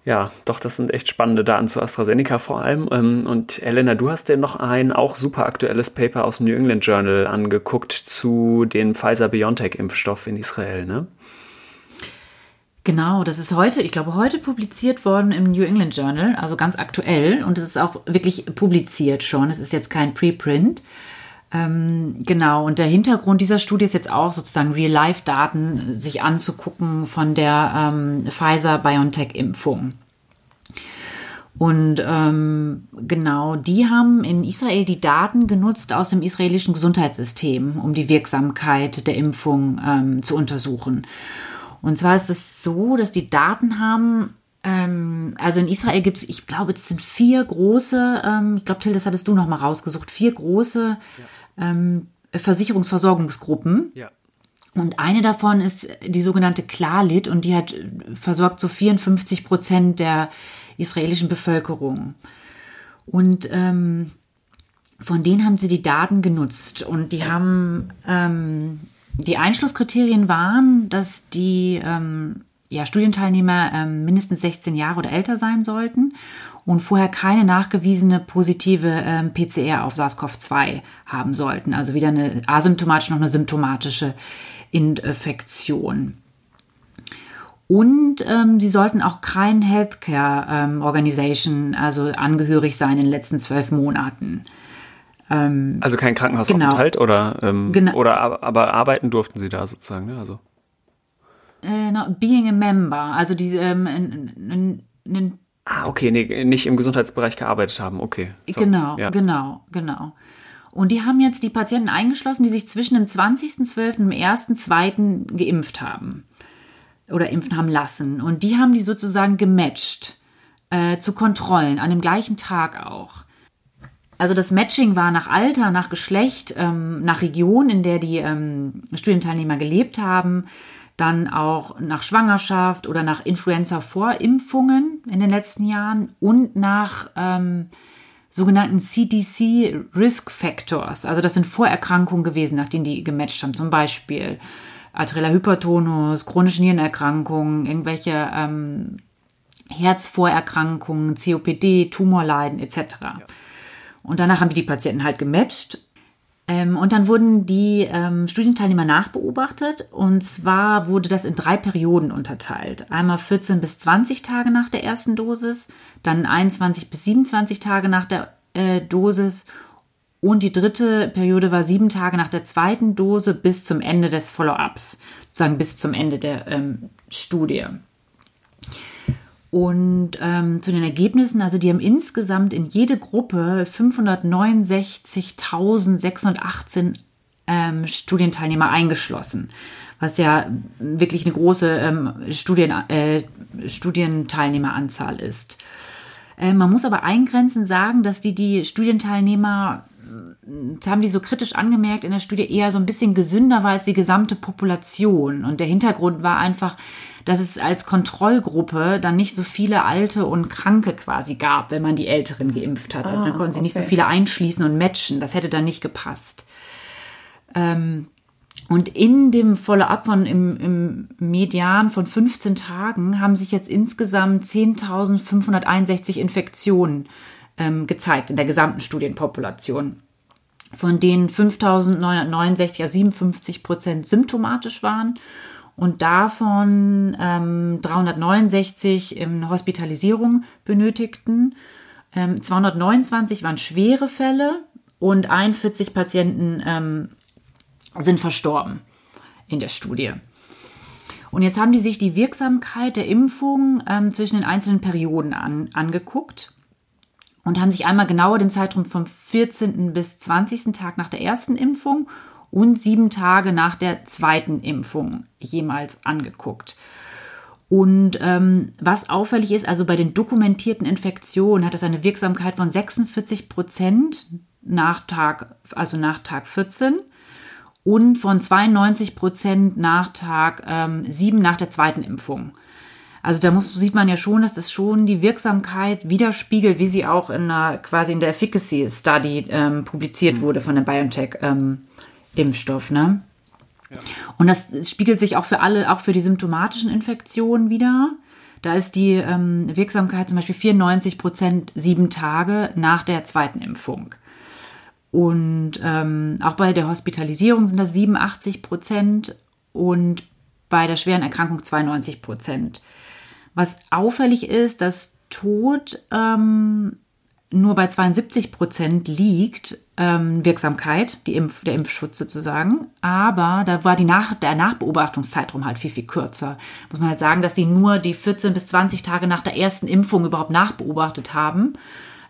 Ja, doch, das sind echt spannende Daten zu AstraZeneca vor allem. Ähm, und Elena, du hast dir noch ein auch super aktuelles Paper aus dem New England Journal angeguckt zu dem Pfizer-BioNTech-Impfstoff in Israel, ne? Genau, das ist heute, ich glaube, heute publiziert worden im New England Journal, also ganz aktuell. Und es ist auch wirklich publiziert schon. Es ist jetzt kein Preprint. Ähm, genau, und der Hintergrund dieser Studie ist jetzt auch sozusagen Real-Life-Daten sich anzugucken von der ähm, Pfizer-BioNTech-Impfung. Und ähm, genau, die haben in Israel die Daten genutzt aus dem israelischen Gesundheitssystem, um die Wirksamkeit der Impfung ähm, zu untersuchen. Und zwar ist es so, dass die Daten haben, ähm, also in Israel gibt es, ich glaube, es sind vier große, ähm, ich glaube, Till, das hattest du noch mal rausgesucht, vier große ja. Ähm, Versicherungsversorgungsgruppen. Ja. Und eine davon ist die sogenannte Klarlit und die hat versorgt so 54 Prozent der israelischen Bevölkerung. Und ähm, von denen haben sie die Daten genutzt und die haben ähm, die Einschlusskriterien waren, dass die ähm, ja, Studienteilnehmer ähm, mindestens 16 Jahre oder älter sein sollten und vorher keine nachgewiesene positive ähm, PCR auf SARS-CoV-2 haben sollten. Also weder eine asymptomatische noch eine symptomatische Infektion. Und ähm, sie sollten auch kein Healthcare ähm, Organization, also angehörig sein in den letzten zwölf Monaten. Ähm, also kein Krankenhausaufenthalt genau. oder, ähm, genau. oder aber arbeiten durften sie da sozusagen, ne? Also. Äh, no, being a member, also diese ähm, Ah, okay, nee, nicht im Gesundheitsbereich gearbeitet haben, okay. So, genau, ja. genau, genau. Und die haben jetzt die Patienten eingeschlossen, die sich zwischen dem 20.12. und dem 1.2. geimpft haben oder impfen haben lassen. Und die haben die sozusagen gematcht äh, zu Kontrollen, an dem gleichen Tag auch. Also das Matching war nach Alter, nach Geschlecht, ähm, nach Region, in der die ähm, Studienteilnehmer gelebt haben, dann auch nach Schwangerschaft oder nach Influenza-Vorimpfungen in den letzten Jahren und nach ähm, sogenannten CDC Risk Factors. Also das sind Vorerkrankungen gewesen, nach denen die gematcht haben. Zum Beispiel arterieller Hypertonus, chronische Nierenerkrankungen, irgendwelche ähm, Herzvorerkrankungen, COPD, Tumorleiden etc. Ja. Und danach haben die die Patienten halt gematcht. Ähm, und dann wurden die ähm, Studienteilnehmer nachbeobachtet. Und zwar wurde das in drei Perioden unterteilt. Einmal 14 bis 20 Tage nach der ersten Dosis, dann 21 bis 27 Tage nach der äh, Dosis und die dritte Periode war sieben Tage nach der zweiten Dose bis zum Ende des Follow-ups, sozusagen bis zum Ende der ähm, Studie. Und ähm, zu den Ergebnissen, also die haben insgesamt in jede Gruppe 569.618 ähm, Studienteilnehmer eingeschlossen, was ja wirklich eine große ähm, Studien, äh, Studienteilnehmeranzahl ist. Äh, man muss aber eingrenzend sagen, dass die die Studienteilnehmer das haben die so kritisch angemerkt in der Studie, eher so ein bisschen gesünder war als die gesamte Population. Und der Hintergrund war einfach, dass es als Kontrollgruppe dann nicht so viele Alte und Kranke quasi gab, wenn man die Älteren geimpft hat. Also dann ah, konnten sie okay. nicht so viele einschließen und matchen. Das hätte dann nicht gepasst. Ähm, und in dem Follow-up von im, im Median von 15 Tagen haben sich jetzt insgesamt 10.561 Infektionen ähm, gezeigt in der gesamten Studienpopulation, von denen 5.969, also 57 Prozent symptomatisch waren und davon ähm, 369 in Hospitalisierung benötigten. Ähm, 229 waren schwere Fälle und 41 Patienten ähm, sind verstorben in der Studie. Und jetzt haben die sich die Wirksamkeit der Impfung ähm, zwischen den einzelnen Perioden an, angeguckt und haben sich einmal genauer den Zeitraum vom 14. bis 20. Tag nach der ersten Impfung und sieben Tage nach der zweiten Impfung jemals angeguckt. Und ähm, was auffällig ist, also bei den dokumentierten Infektionen hat es eine Wirksamkeit von 46 Prozent nach Tag, also nach Tag 14 und von 92 Prozent nach Tag ähm, 7 nach der zweiten Impfung. Also da muss, sieht man ja schon, dass das schon die Wirksamkeit widerspiegelt, wie sie auch in einer, quasi in der Efficacy Study ähm, publiziert mhm. wurde von der BioNTech ähm, Impfstoff. Ne? Ja. Und das spiegelt sich auch für alle, auch für die symptomatischen Infektionen wieder. Da ist die ähm, Wirksamkeit zum Beispiel 94 Prozent sieben Tage nach der zweiten Impfung. Und ähm, auch bei der Hospitalisierung sind das 87 Prozent und bei der schweren Erkrankung 92 Prozent. Was auffällig ist, dass Tod ähm, nur bei 72 Prozent liegt ähm, Wirksamkeit, Impf, der Impfschutz sozusagen. Aber da war die Nach der Nachbeobachtungszeitraum halt viel, viel kürzer. Muss man halt sagen, dass die nur die 14 bis 20 Tage nach der ersten Impfung überhaupt nachbeobachtet haben.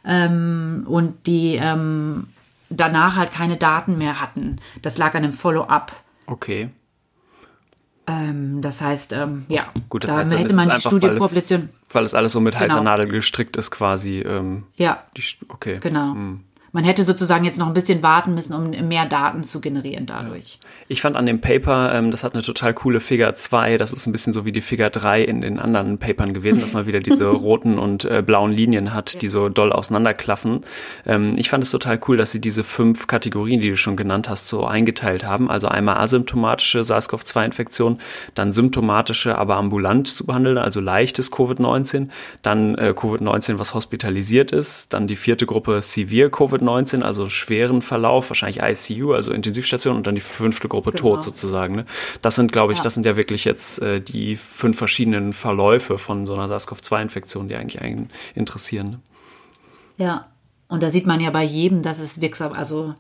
Ähm, und die ähm, danach halt keine Daten mehr hatten. Das lag an einem Follow-up. Okay. Ähm, das heißt, ähm, ja, Gut, das da heißt, hätte man die einfach. Weil es alles so mit heißer Genau. Nadel gestrickt ist, quasi. Ähm, Ja, die, okay. genau. Man hätte sozusagen jetzt noch ein bisschen warten müssen, um mehr Daten zu generieren dadurch. Ich fand an dem Paper, ähm, das hat eine total coole Figure 2, das ist ein bisschen so wie die Figure 3 in den anderen Papern gewesen, dass man wieder diese roten und äh, blauen Linien hat, die so doll auseinanderklaffen. Ähm, ich fand es total cool, dass sie diese fünf Kategorien, die du schon genannt hast, so eingeteilt haben. Also einmal asymptomatische SARS-CoV-2-Infektion, dann symptomatische, aber ambulant zu behandeln, also leichtes Covid-19, dann äh, Covid-19, was hospitalisiert ist, dann die vierte Gruppe Severe Covid-19, also schweren Verlauf, wahrscheinlich ICU, also Intensivstation und dann die fünfte Gruppe Genau. tot sozusagen. Ne? Das sind, glaube ich, Ja. das sind ja wirklich jetzt äh, die fünf verschiedenen Verläufe von so einer SARS-CoV-2-Infektion, die eigentlich einen interessieren. Ne? Ja. Und da sieht man ja bei jedem, dass es wirksam, also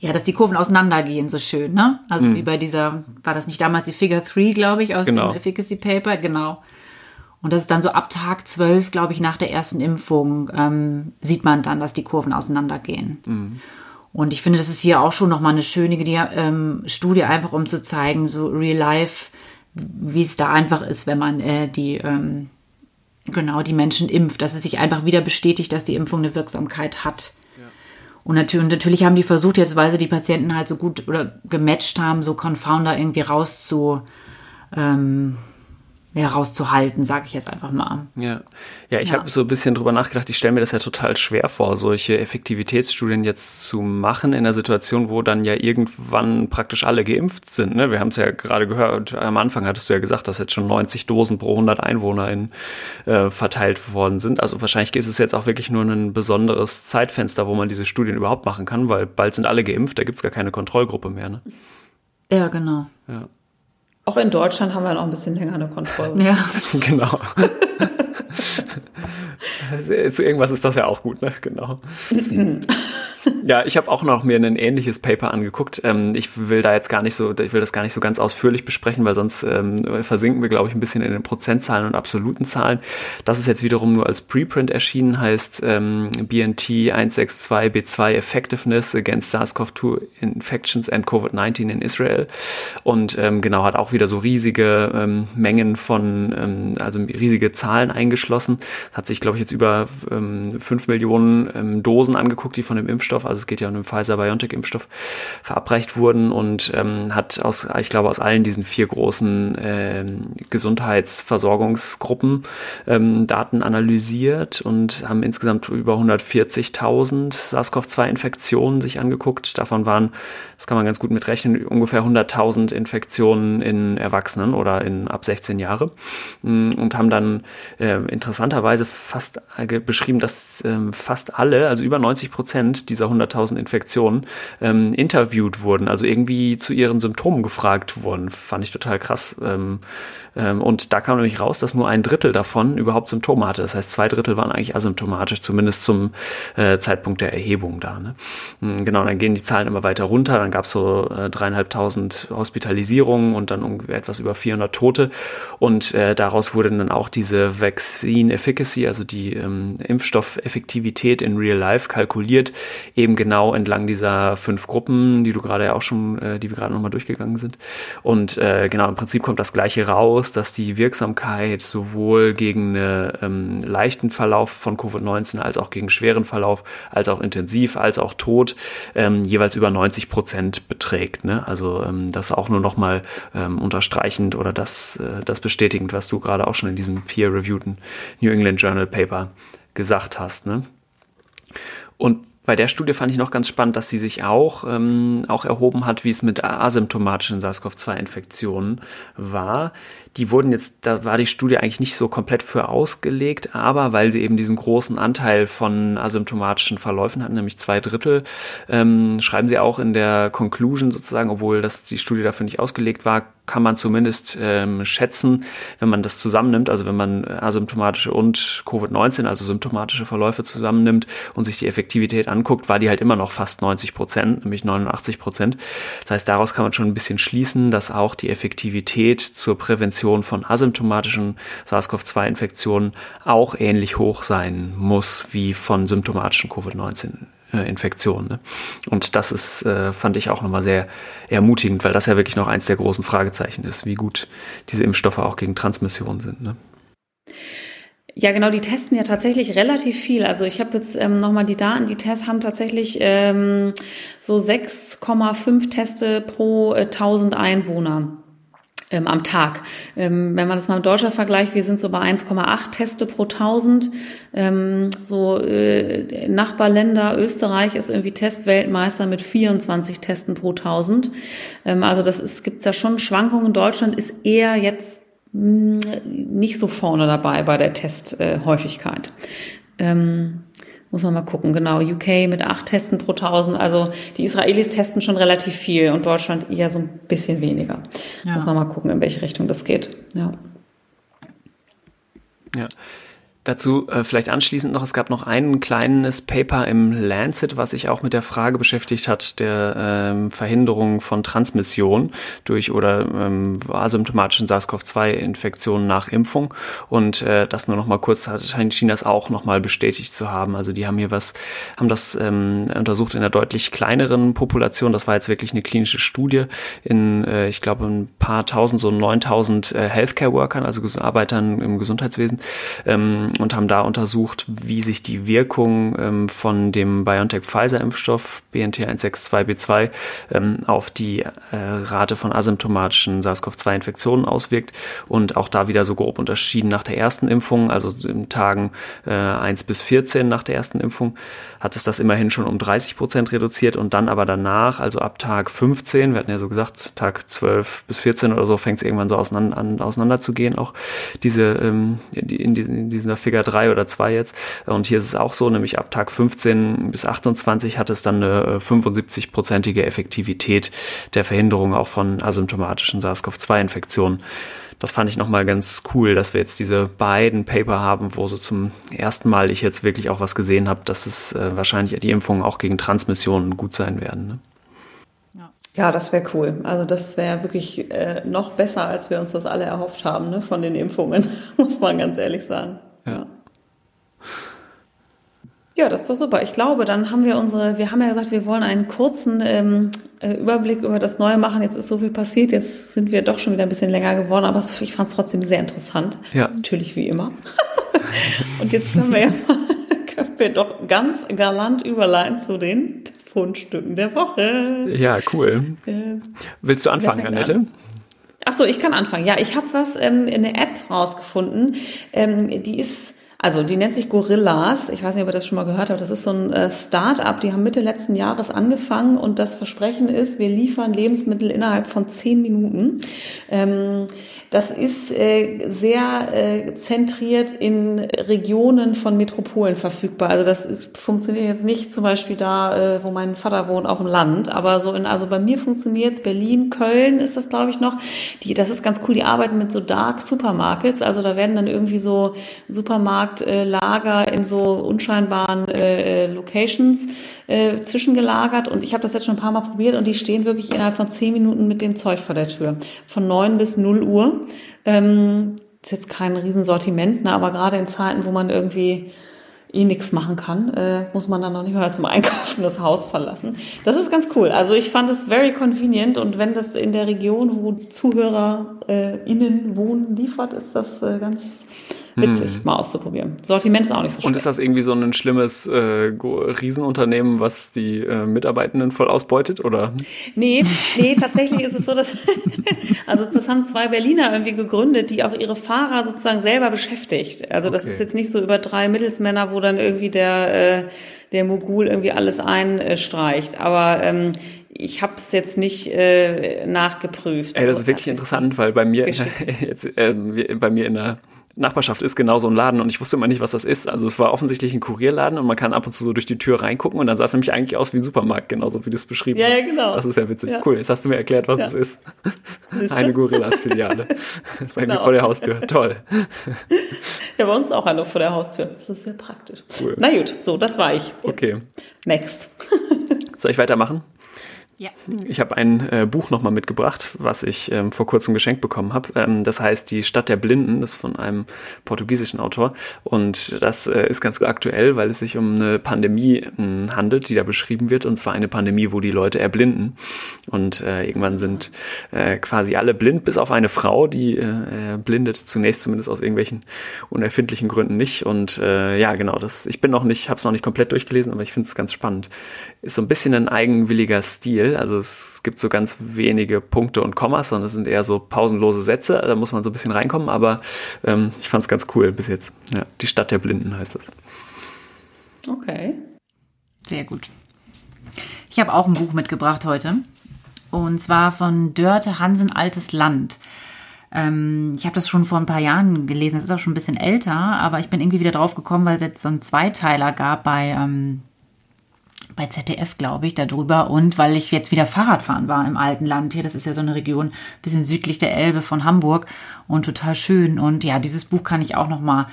ja, dass die Kurven auseinandergehen, so schön, ne? Also wie bei dieser, war das nicht damals die Figure 3, glaube ich, aus Genau. dem Efficacy Paper? Genau. Und das ist dann so ab Tag 12, glaube ich, nach der ersten Impfung, ähm, sieht man dann, dass die Kurven auseinandergehen. Und ich finde, das ist hier auch schon nochmal eine schöne ähm, Studie, einfach um zu zeigen, so real life, wie es da einfach ist, wenn man äh, die, ähm, genau, die Menschen impft, dass es sich einfach wieder bestätigt, dass die Impfung eine Wirksamkeit hat. Und natürlich, und natürlich haben die versucht jetzt, weil sie die Patienten halt so gut oder gematcht haben, so Confounder irgendwie rauszu, ähm, ja, rauszuhalten, sage ich jetzt einfach mal. Ja, ja ich Ja. habe so ein bisschen drüber nachgedacht. Ich stelle mir das ja total schwer vor, solche Effektivitätsstudien jetzt zu machen in einer Situation, wo dann ja irgendwann praktisch alle geimpft sind. Ne? Wir haben es ja gerade gehört, am Anfang hattest du ja gesagt, dass jetzt schon 90 Dosen pro 100 Einwohner in, äh, verteilt worden sind. Also wahrscheinlich ist es jetzt auch wirklich nur ein besonderes Zeitfenster, wo man diese Studien überhaupt machen kann, weil bald sind alle geimpft, da gibt's gar keine Kontrollgruppe mehr. Ne? Ja, genau. Ja. Auch in Deutschland haben wir noch ein bisschen länger eine Kontrolle. Ja, Genau. Zu irgendwas ist das ja auch gut, ne? Genau. ja, ich habe auch noch mir ein ähnliches Paper angeguckt. Ähm, ich will da jetzt gar nicht so, ich will das gar nicht so ganz ausführlich besprechen, weil sonst ähm, versinken wir, glaube ich, ein bisschen in den Prozentzahlen und absoluten Zahlen. Das ist jetzt wiederum nur als Preprint erschienen, heißt ähm, BNT 162B2 Effectiveness against SARS-CoV-2 Infections and COVID-19 in Israel. Und ähm, genau, hat auch wieder so riesige ähm, Mengen von, ähm, also riesige Zahlen eingeschlossen. Hat sich, glaube ich, jetzt über ähm, 5 Millionen ähm, Dosen angeguckt, die von dem Impfstoff, also es geht ja um den Pfizer-BioNTech-Impfstoff, verabreicht wurden und ähm, hat aus, ich glaube, aus allen diesen vier großen ähm, Gesundheitsversorgungsgruppen ähm, Daten analysiert und haben insgesamt über 140.000 SARS-CoV-2-Infektionen sich angeguckt. Davon waren, das kann man ganz gut mitrechnen, ungefähr 100.000 Infektionen in Erwachsenen oder in ab 16 Jahre Mm, und haben dann äh, interessanterweise fast äh, beschrieben, dass ähm, fast alle, also über 90 Prozent dieser 100.000 Infektionen ähm, interviewt wurden, also irgendwie zu ihren Symptomen gefragt wurden. Fand ich total krass. Ähm, ähm, und da kam nämlich raus, dass nur ein Drittel davon überhaupt Symptome hatte. Das heißt, zwei Drittel waren eigentlich asymptomatisch, zumindest zum äh, Zeitpunkt der Erhebung da. Ne? Mm, Genau, dann gehen die Zahlen immer weiter runter. Dann gab es so äh, dreieinhalbtausend Hospitalisierungen und dann ungefähr etwas über 400 Tote. Und äh, daraus wurde dann auch diese Vaccine Efficacy, also die ähm, Impfstoffeffektivität in Real Life kalkuliert, eben genau entlang dieser fünf Gruppen, die du gerade ja auch schon, äh, die wir gerade nochmal durchgegangen sind. Und äh, genau, im Prinzip kommt das Gleiche raus, dass die Wirksamkeit sowohl gegen einen ähm, leichten Verlauf von Covid-19 als auch gegen schweren Verlauf, als auch intensiv, als auch tot, ähm, jeweils über 90 Prozent beträgt. Ne? Also ähm, das auch nur nochmal ähm, unterstreichend oder das, äh, das bestätigend, was du gerade auch schon in diesem peer-reviewten New England Journal Paper gesagt hast. Ne? Und bei der Studie fand ich noch ganz spannend, dass sie sich auch, ähm, auch erhoben hat, wie es mit asymptomatischen SARS-CoV-2-Infektionen war. Die wurden jetzt, da war die Studie eigentlich nicht so komplett für ausgelegt, aber weil sie eben diesen großen Anteil von asymptomatischen Verläufen hatten, nämlich zwei Drittel, ähm, schreiben sie auch in der Conclusion sozusagen, obwohl das die Studie dafür nicht ausgelegt war, kann man zumindest ähm, schätzen, wenn man das zusammennimmt, also wenn man asymptomatische und Covid-19, also symptomatische Verläufe zusammennimmt und sich die Effektivität anguckt, war die halt immer noch fast 90 Prozent, nämlich 89 Prozent. Das heißt, daraus kann man schon ein bisschen schließen, dass auch die Effektivität zur Prävention von asymptomatischen SARS-CoV-2-Infektionen auch ähnlich hoch sein muss wie von symptomatischen Covid-19 Infektion. Ne? Und das ist, äh, fand ich auch nochmal sehr ermutigend, weil das ja wirklich noch eins der großen Fragezeichen ist, wie gut diese Impfstoffe auch gegen Transmission sind. Ne? Ja, genau, die testen ja tatsächlich relativ viel. Also ich habe jetzt ähm, nochmal die Daten, die Tests haben tatsächlich ähm, so 6,5 Teste pro äh, 1000 Einwohner ähm, am Tag. Ähm, wenn man das mal mit Deutschland vergleicht, wir sind so bei 1,8 Teste pro 1000. Ähm, so äh, Nachbarländer, Österreich ist irgendwie Testweltmeister mit 24 Testen pro 1000. Ähm, also das ist, gibt's ja schon Schwankungen. Deutschland ist eher jetzt mh, hm, nicht so vorne dabei bei der Testhäufigkeit. Äh, muss man mal gucken, genau. UK mit acht Testen pro 1000. Also die Israelis testen schon relativ viel und Deutschland eher so ein bisschen weniger. Ja. Muss man mal gucken, in welche Richtung das geht. Ja. Ja. Dazu äh, vielleicht anschließend noch, es gab noch ein kleines Paper im Lancet, was sich auch mit der Frage beschäftigt hat, der ähm, Verhinderung von Transmission durch oder ähm, asymptomatischen SARS-CoV-2-Infektionen nach Impfung. Und äh, das nur noch mal kurz, hat scheint Chinas auch noch mal bestätigt zu haben. Also die haben hier was, haben das ähm, untersucht in einer deutlich kleineren Population. Das war jetzt wirklich eine klinische Studie in, äh, ich glaube, ein paar tausend, so 9000 äh, Healthcare-Workern, also Arbeitern im Gesundheitswesen. Ähm, und haben da untersucht, wie sich die Wirkung ähm, von dem BioNTech-Pfizer-Impfstoff BNT162b2 ähm, auf die äh, Rate von asymptomatischen SARS-CoV-2-Infektionen auswirkt und auch da wieder so grob unterschieden nach der ersten Impfung, also in Tagen äh, 1 bis 14 nach der ersten Impfung, hat es das immerhin schon um 30 Prozent reduziert und dann aber danach, also ab Tag 15, wir hatten ja so gesagt, Tag 12 bis 14 oder so, fängt es irgendwann so auseinander, an, auseinander zu gehen, auch diese ähm, in, in, in dieser Figure 3 oder 2 jetzt. Und hier ist es auch so, nämlich ab Tag 15 bis 28 hat es dann eine 75-prozentige Effektivität der Verhinderung auch von asymptomatischen SARS-CoV-2-Infektionen. Das fand ich nochmal ganz cool, dass wir jetzt diese beiden Paper haben, wo so zum ersten Mal ich jetzt wirklich auch was gesehen habe, dass es äh, wahrscheinlich die Impfungen auch gegen Transmissionen gut sein werden. Ne? Ja, das wäre cool. Also das wäre wirklich äh, noch besser, als wir uns das alle erhofft haben ne, von den Impfungen, muss man ganz ehrlich sagen. Ja. Ja, das ist doch super. Ich glaube, dann haben wir unsere, wir haben ja gesagt, wir wollen einen kurzen ähm, äh, Überblick über das Neue machen. Jetzt ist so viel passiert, jetzt sind wir doch schon wieder ein bisschen länger geworden, aber ich fand es trotzdem sehr interessant. Ja. Natürlich wie immer. Und jetzt können wir ja mal, können wir doch ganz galant überleiten zu den Fundstücken der Woche. Ja, cool. Äh, Willst du anfangen, Annette? An? Ach so, ich kann anfangen. Ja, ich habe was ähm, in der App rausgefunden. Ähm, die ist also die nennt sich Gorillas. Ich weiß nicht, ob ihr das schon mal gehört habt. Das ist so ein äh, Start-up. Die haben Mitte letzten Jahres angefangen und das Versprechen ist, wir liefern Lebensmittel innerhalb von zehn Minuten. Ähm, das ist äh, sehr äh, zentriert in Regionen von Metropolen verfügbar. Also das ist, funktioniert jetzt nicht zum Beispiel da, wo mein Vater wohnt, auf dem Land, aber so in, also bei mir funktioniert's Berlin, Köln ist das, glaube ich, noch. Die, das ist ganz cool, die arbeiten mit so Dark Supermarkets. Also da werden dann irgendwie so Supermarktlager in so unscheinbaren äh, Locations äh, zwischengelagert. Und ich habe das jetzt schon ein paar Mal probiert und die stehen wirklich innerhalb von zehn Minuten mit dem Zeug vor der Tür. Von neun bis null Uhr. Ähm, ist jetzt kein Riesensortiment, ne, aber gerade in Zeiten, wo man irgendwie eh nichts machen kann, äh, muss man dann noch nicht mal zum Einkaufen das Haus verlassen. Das ist ganz cool. Also ich fand es very convenient und wenn das in der Region, wo Zuhörer äh, wohnen, liefert, ist das äh, ganz witzig, hm. mal auszuprobieren. Sortiment ist auch nicht so schlecht. Und ist das irgendwie so ein schlimmes äh, Riesenunternehmen, was die äh, Mitarbeitenden voll ausbeutet, oder? Nee, nee, tatsächlich ist es so, dass, also das haben zwei Berliner irgendwie gegründet, die auch ihre Fahrer sozusagen selber beschäftigt. Also das okay. ist jetzt nicht so über drei Mittelsmänner, wo dann irgendwie der, äh, der Mogul irgendwie alles einstreicht. Aber ähm, ich habe es jetzt nicht äh, nachgeprüft. Ey, das ist wirklich interessant, weil bei mir jetzt, äh, bei mir in der Nachbarschaft ist genau so ein Laden und ich wusste immer nicht, was das ist. Also es war offensichtlich ein Kurierladen und man kann ab und zu so durch die Tür reingucken und dann sah es nämlich eigentlich aus wie ein Supermarkt, genauso wie du es beschrieben ja, hast. Ja, genau. Das ist ja witzig. Ja. Cool, jetzt hast du mir erklärt, was ja. es ist. Eine Gorillas-Filiale. bei genau. mir vor der Haustür. Toll. Ja, bei uns auch eine vor der Haustür. Das ist sehr praktisch. Cool. Na gut, so, das war ich. Jetzt. Okay. Next. Soll ich weitermachen? Ja. Ich habe ein äh, Buch nochmal mitgebracht, was ich ähm, vor kurzem geschenkt bekommen habe. Ähm, das heißt Die Stadt der Blinden, das ist von einem portugiesischen Autor. Und das äh, ist ganz aktuell, weil es sich um eine Pandemie äh, handelt, die da beschrieben wird. Und zwar eine Pandemie, wo die Leute erblinden. Und äh, irgendwann sind äh, quasi alle blind, bis auf eine Frau, die äh, blindet zunächst zumindest aus irgendwelchen unerfindlichen Gründen nicht. Und äh, ja, genau, das, ich bin noch nicht, habe es noch nicht komplett durchgelesen, aber ich finde es ganz spannend. Ist so ein bisschen ein eigenwilliger Stil will. Also es gibt so ganz wenige Punkte und Kommas, sondern es sind eher so pausenlose Sätze. Da muss man so ein bisschen reinkommen, aber ähm, ich fand es ganz cool bis jetzt. Ja, die Stadt der Blinden heißt es. Okay. Sehr gut. Ich habe auch ein Buch mitgebracht heute. Und zwar von Dörte Hansen Altes Land. Ähm, ich habe das schon vor ein paar Jahren gelesen. Das ist auch schon ein bisschen älter, aber ich bin irgendwie wieder drauf gekommen, weil es jetzt so einen Zweiteiler gab bei ähm, bei ZDF, glaube ich, darüber. Und weil ich jetzt wieder Fahrradfahren war im alten Land hier. Das ist ja so eine Region, bisschen südlich der Elbe von Hamburg und total schön. Und ja, dieses Buch kann ich auch noch mal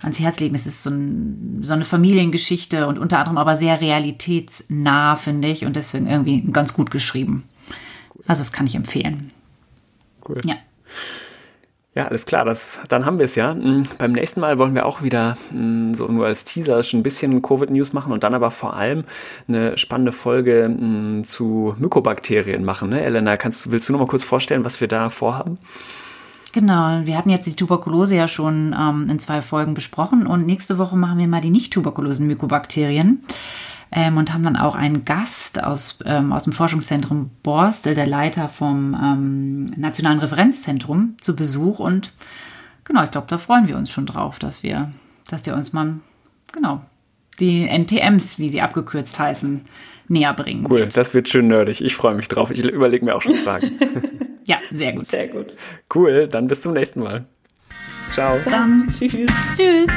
ans Herz legen. Es ist so, ein, so eine Familiengeschichte und unter anderem aber sehr realitätsnah, finde ich. Und deswegen irgendwie ganz gut geschrieben. Also das kann ich empfehlen. Cool. Ja. Ja, alles klar, das, dann haben wir es ja. Hm, beim nächsten Mal wollen wir auch wieder hm, so nur als Teaser schon ein bisschen Covid-News machen und dann aber vor allem eine spannende Folge hm, zu Mykobakterien machen. Ne? Elena, kannst, willst du noch mal kurz vorstellen, was wir da vorhaben? Genau, wir hatten jetzt die Tuberkulose ja schon ähm, in zwei Folgen besprochen und nächste Woche machen wir mal die nicht tuberkulosen Mykobakterien ähm, und haben dann auch einen Gast aus, ähm, aus dem Forschungszentrum Borstel, der Leiter vom ähm, Nationalen Referenzzentrum, zu Besuch. Und genau, ich glaube, da freuen wir uns schon drauf, dass wir, dass der uns mal, genau, die NTMs, wie sie abgekürzt heißen, näher bringen. Cool, wird. das wird schön nerdig. Ich freue mich drauf. Ich überlege mir auch schon Fragen. ja, sehr gut. Sehr gut. Cool, dann bis zum nächsten Mal. Ciao. Bis dann. Tschüss. Tschüss.